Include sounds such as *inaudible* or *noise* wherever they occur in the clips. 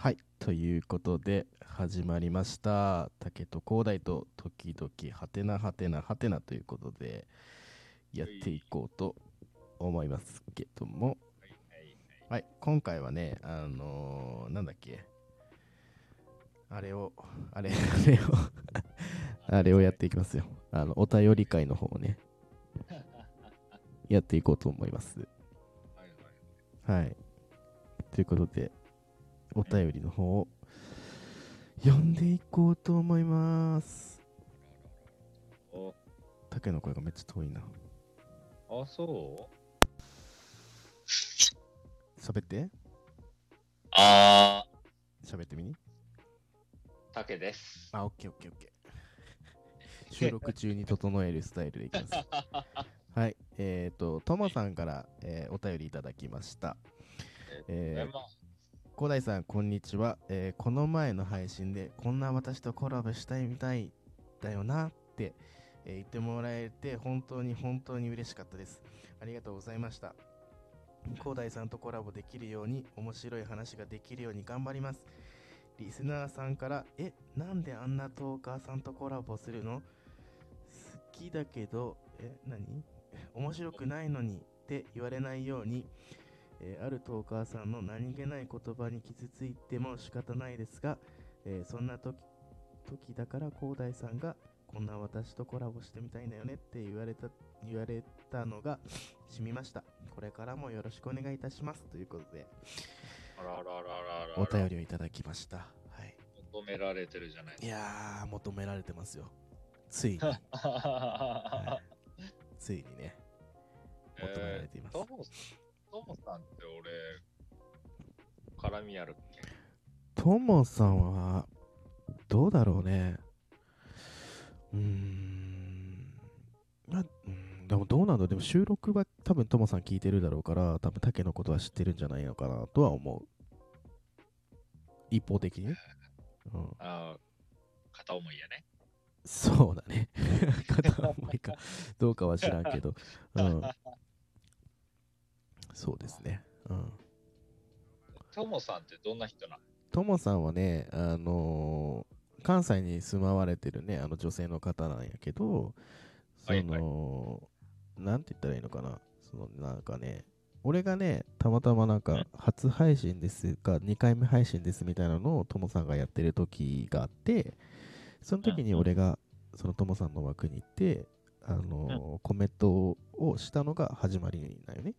はい、ということで始まりました。竹と広大と時々はてなはてなはてなということでやっていこうと思いますけども、はい、今回はね、あのーなんだっけ、あれを、あれ、*laughs* あれを、あれをやっていきますよ。あの、お便り会の方をね、やっていこうと思います。はい。ということで、お便りの方を読んでいこうと思います。お竹の声がめっちゃ遠いな。あ、そ喋ってうあ喋ってみにー、竹です。あ、オッケーオッケーオッケー。収録中に整えるスタイルでいきます。*laughs* はい。えっ、と、ともさんから、えーお便りいただきました。えーま広大さん、こんにちは、えーこの前の配信で、こんな私とコラボしたいみたいだよなって、えー言ってもらえて、本当に本当に嬉しかったです。ありがとうございました。広大さんとコラボできるように、面白い話ができるように頑張ります。リスナーさんから、え、なんであんなトーカーさんとコラボするの？好きだけど、え、何？*laughs* 面白くないのにって言われないように、えーあるトーカーさんの何気ない言葉に傷ついても仕方ないですが、えーそんな時時だから広大さんがこんな私とコラボしてみたいんだよねって言われた言われたのが染みました。これからもよろしくお願いいたします。ということであらあらあらあらあら。お便りをいただきました。はい。求められてるじゃないいやー求められてますよ。ついに。*laughs* はついにね。求められています、トモトモさんって俺、絡みあるっけ？ともさんはどうだろうね。うーん。あうんでもどうなんだろう。でも収録は多分ともさん聞いてるだろうから多分竹のことは知ってるんじゃないのかなとは思う。一方的に。ね、うん、あー片思いやね。そうだね。*laughs* 片思いかどうかは知らんけど、うん、そうですね。うん。トモさんってどんな人なの？ともさんはね、あのー関西に住まわれてるね、あの女性の方なんやけど、そはい。の、なんて言ったらいいのかな、そのなんかね、俺がね、たまたまなんか、初配信ですか、2回目配信ですみたいなのをともさんがやってる時があって、その時に俺が、そのともさんの枠に行って、あのーコメントをしたのが始まりなんよね。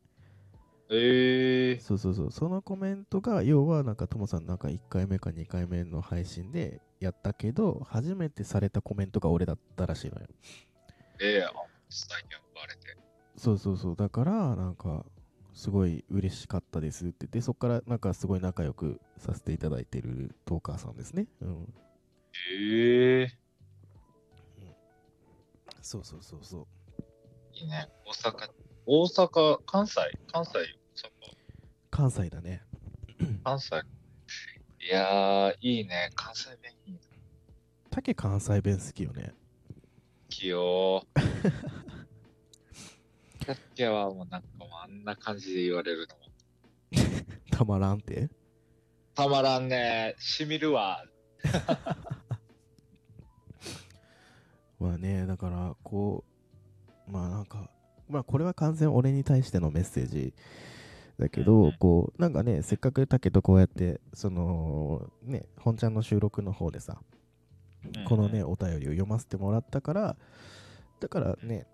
えー、そうそうそう、そのコメントが、要はなんかともさんなんか1回目か2回目の配信でやったけど、初めてされたコメントが俺だったらしいのよ。ええー、最近バレて。そうそうそう、だからなんか、すごい嬉しかったですって言って、そこからなんかすごい仲良くさせていただいてるトーカーさんですね。うん。ええそうそうそうそう。ー、いいね。大阪、大阪、関西、関西、大阪、関西だね。*clears throat* 関西。いやー、いいね。関西弁いいね。竹関西弁好きよね。きよー。キャッキャはもうなんかあんな感じで言われるのも。*laughs* たまらんって。たまらんね。しみるわ。*laughs* まあね、だから、こう、まあなんか、まあこれは完全俺に対してのメッセージだけど、こう、なんかね、せっかくだけどこうやって、その、ね、本ちゃんの収録の方でさ、このね、お便りを読ませてもらったから、だからね、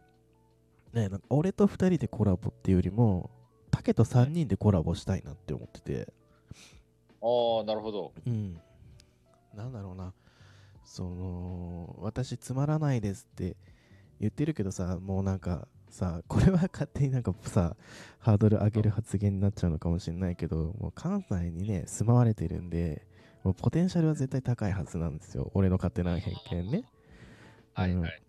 ね、なんか俺と2人でコラボっていうよりも、竹と3人でコラボしたいなって思ってて、ああ、なるほど。うん。なんだろうな。その、私つまらないですって言ってるけどさ、もうなんかさ、*laughs* これは勝手になんかさ、ハードル上げる発言になっちゃうのかもしれないけど、もう関西にね、住まわれてるんで、もうポテンシャルは絶対高いはずなんですよ。俺の勝手な偏見ね。うんはいはい。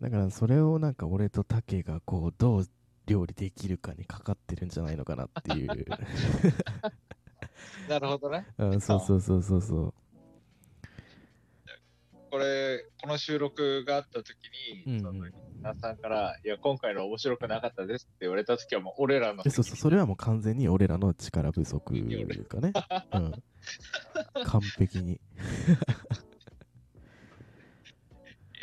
だからそれをなんか俺と竹がこう、どう料理できるかにかかってるんじゃないのかなっていう。*laughs* なるほどね。うん、そうそうそうそうそう。これ、この収録があった時に、うんうんその皆さんから、いや、今回の面白くなかったですって言われた時はもう俺らのえそうそう、*laughs* それはもう完全に俺らの力不足かね。*laughs* うん。完璧に。*laughs*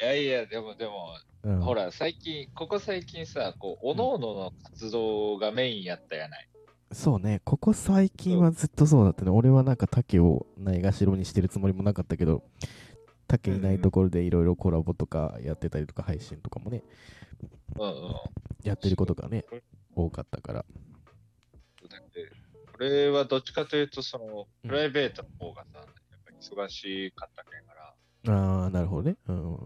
いやいや、でもでも、うん、ほら、最近、ここ最近さ、こう、おののの活動がメインやったやない。そうね、ここ最近はずっとそうだったね。俺はなんか竹をないがしろにしてるつもりもなかったけど、竹いないところでいろいろコラボとかやってたりとか配信とかもね、うんうん。やってることがね、多かったから。だって、これはどっちかというと、その、うんプライベートの方がさ、やっぱり忙しかったけんから、ああ、なるほどね。うん。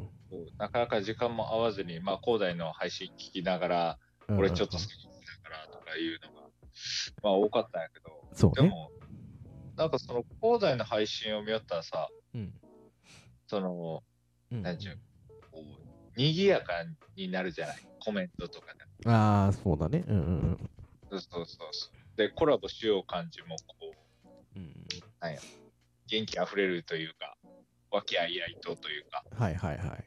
なかなか時間も合わずに、まあ、広大の配信聞きながら、うん俺ちょっと好きながらとかいうのが、まあ多かったんやけど、そうね。でも、なんかその広大の配信を見よったらさ、うん。その、うんなんちゅう、こう、賑やかになるじゃない、コメントとかで。ああ、そうだね。うんうんうん。そうそうそうそう。で、コラボしよう感じも、こう、うん元気あふれるというか、和気あいあいとというか、はいはいはい。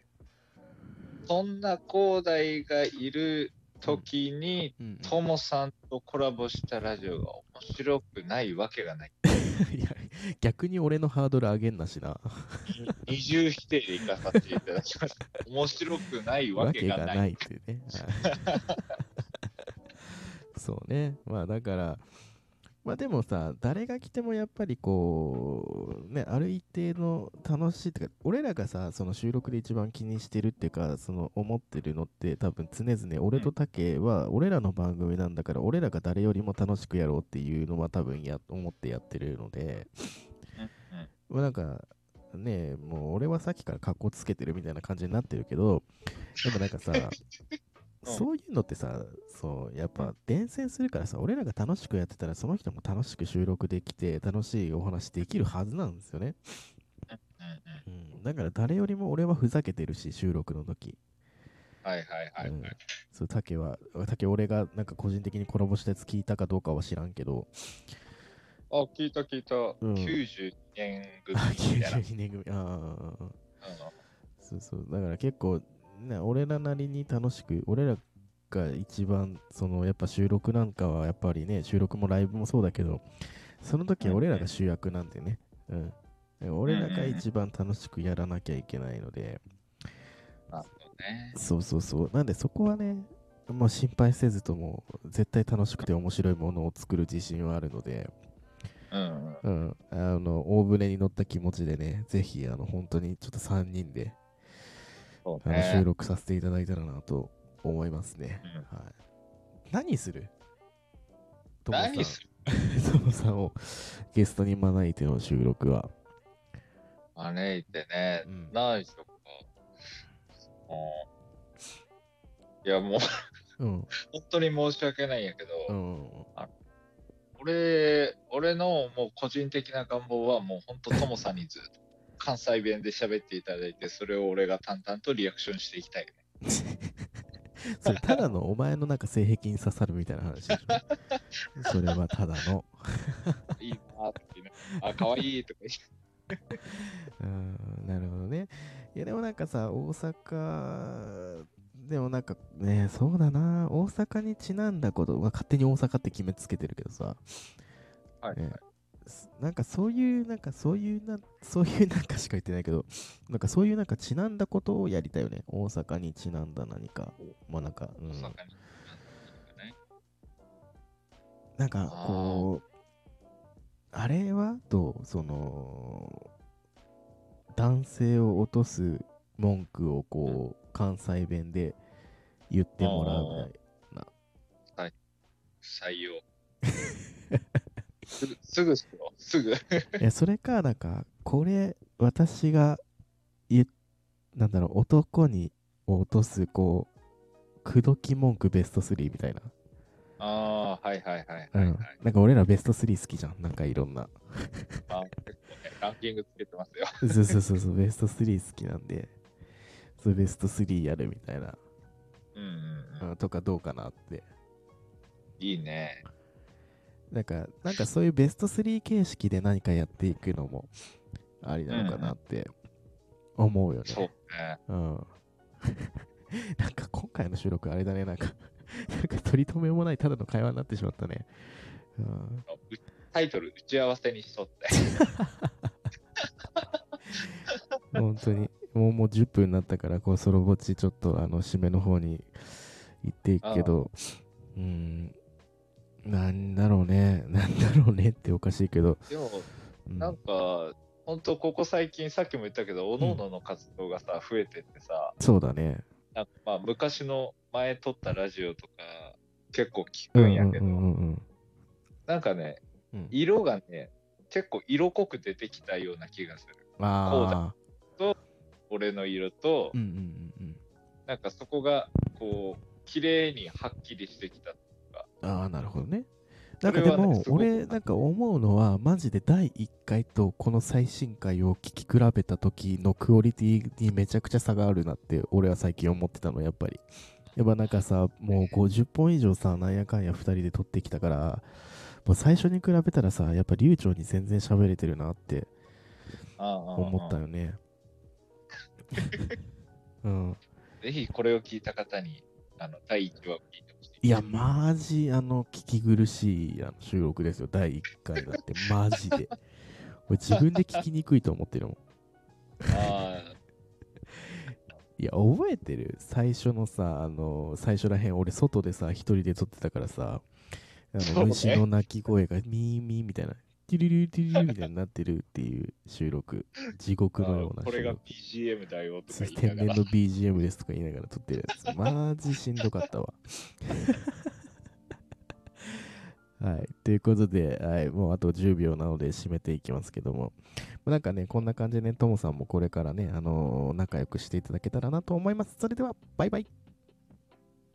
そんな広大がいる時に、うんともさんとコラボしたラジオが面白くないわけがない。*laughs* いや逆に俺のハードル上げんなしな。二重否定でいかさせていただきます。面白くないわわけがない。ないっていうね。はいそうね。まあだから、まあでもさ、誰が来てもやっぱりこう、ね、ある一定の楽しいってか、俺らがさ、その収録で一番気にしてるっていうか、その思ってるのって多分常々、俺と竹は俺らの番組なんだから、俺らが誰よりも楽しくやろうっていうのは多分や、思ってやってるので、まあなんか、ねもう俺はさっきから格好つけてるみたいな感じになってるけど、でもなんかさ、*laughs* そういうのってさ、そう、やっぱ伝染するからさ、俺らが楽しくやってたら、その人も楽しく収録できて、楽しいお話できるはずなんですよね。うんうんうん、だから誰よりも俺はふざけてるし、収録の時。はいはいはいうん。はい。そう、竹は、竹俺がなんか個人的にコラボしたやつ聞いたかどうかは知らんけど、あ、聞いた聞いた。うん。92年組あ、みたいな。92年組、ああそうそう、だから結構、ね、俺らなりに楽しく、俺らが一番、そのやっぱ収録なんかはやっぱりね、収録もライブもそうだけど、その時は俺らが主役なんでね、うん。俺らが一番楽しくやらなきゃいけないので、なるほどね。そうそうそう。なんでそこはね、もう心配せずとも、絶対楽しくて面白いものを作る自信はあるので、うんうん。うん、あの、大船に乗った気持ちでね、ぜひ、あの、本当にちょっと3人で、そうあの収ね。録させていただいたらなと思いますね。うんはい、何する？ともさん何する？*laughs* ともさんをゲストに招いての収録は。招いてねうん、何しよっか。もう、いやもう、うん。本当に申し訳ないんやけど、うん。俺、俺のもう個人的な願望はもう本当ともさんにずっと関西弁で喋っていただいて、それを俺が淡々とリアクションしていきたいね。*laughs* それただのお前のなんか性癖に刺さるみたいな話でしょ。それはただの。*laughs* いいなって言いながらあ、かわいいとか言って。*laughs* うん、なるほどね。いやでもなんかさ、大阪、でもなんかね、そうだな、大阪にちなんだこと、まあ、勝手に大阪って決めつけてるけどさ、はい、ねすなんかそういう、なんかそういうな、そういうなんかしか言ってないけど、なんかそういうなんかちなんだことをやりたいよね。大阪にちなんだ何か。まあなんか、うん、なんかこう、あれはどう？その、男性を落とす文句をこう、関西弁で言ってもらうみたい。採用。*laughs* すぐ、すぐしろ、すぐ。いや、それか、なんか、これ、私が言っ、なんだろう、男に落とす、こう、口説き文句ベスト3みたいな。ああ、はいはいはいうんはいはい。。なんか俺らベスト3好きじゃん。なんかいろんな。あ結構ね、ランキングつけてますよ。そうそうそうそう、ベスト3好きなんで、そうベスト3やるみたいな、うんうんうん。うん、とかどうかなって。いいね。なんか、なんかそういうベスト3形式で何かやっていくのもありなのかなって思うよね。そうね。うん。*laughs* なんか今回の収録あれだね、なんか、なんか取り留めもないただの会話になってしまったね。うん、うタイトル、打ち合わせにしとって。本当に。もうもう10分になったから、こう、ソロぼっちちょっとあの、締めの方に行っていくけど、うん、なんだろうね、*laughs* なんだろうねっておかしいけど、でも、うんなんか、本当ここ最近、さっきも言ったけど、おののの活動がさ、増えてってさ、そうだね。なんかまあ昔の前撮ったラジオとか結構聞くんやけど、なんかね、うん。色がね、結構色濃く出てきたような気がする。ああ、俺の色と。なんかそこがこう、綺麗にはっきりしてきた。ああ、なるほどね。なんかでも、俺、なんか思うのは、マジで第1回とこの最新回を聞き比べた時のクオリティにめちゃくちゃ差があるなって、俺は最近思ってたの、やっぱり。やっぱなんかさ、もう50本以上さ、なんやかんや2人で撮ってきたから、もう最初に比べたらさ、やっぱ流暢に全然喋れてるなって思思ったよね。*laughs* うん。*laughs* ぜひこれを聞いた方に、あの、第1話を聞いてい。いや、マジ、あの、聞き苦しいあの収録ですよ、第1回だって、マジで。俺、自分で聞きにくいと思ってるもん。あ *laughs* いや、覚えてる？最初のさ、あの、最初らへん、俺、外でさ、一人で撮ってたからさ、あの、虫の鳴き声がミーミーみたいな、ティリリティリリみたいになってるっていう収録、地獄のようなこれが。BGM だよとか言い天然のながら。BGM ですとか言いながら撮ってるやつ。マジしんどかったわ。はい。ということで、はい、もうあと10秒なので締めていきますけども、なんかね、こんな感じでね、ともさんもこれからね、あのー仲良くしていただけたらなと思います。それでは、バイバイ。